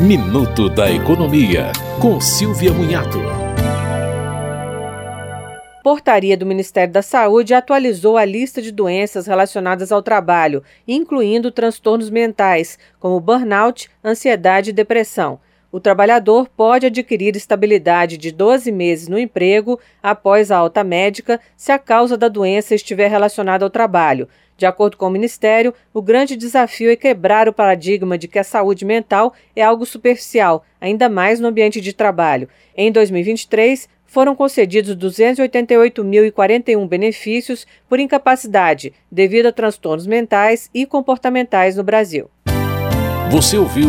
Minuto da Economia, com Silvia Munhato. Portaria do Ministério da Saúde atualizou a lista de doenças relacionadas ao trabalho, incluindo transtornos mentais, como burnout, ansiedade e depressão. O trabalhador pode adquirir estabilidade de 12 meses no emprego após a alta médica se a causa da doença estiver relacionada ao trabalho. De acordo com o Ministério, o grande desafio é quebrar o paradigma de que a saúde mental é algo superficial, ainda mais no ambiente de trabalho. Em 2023, foram concedidos 288.041 benefícios por incapacidade devido a transtornos mentais e comportamentais no Brasil. Você ouviu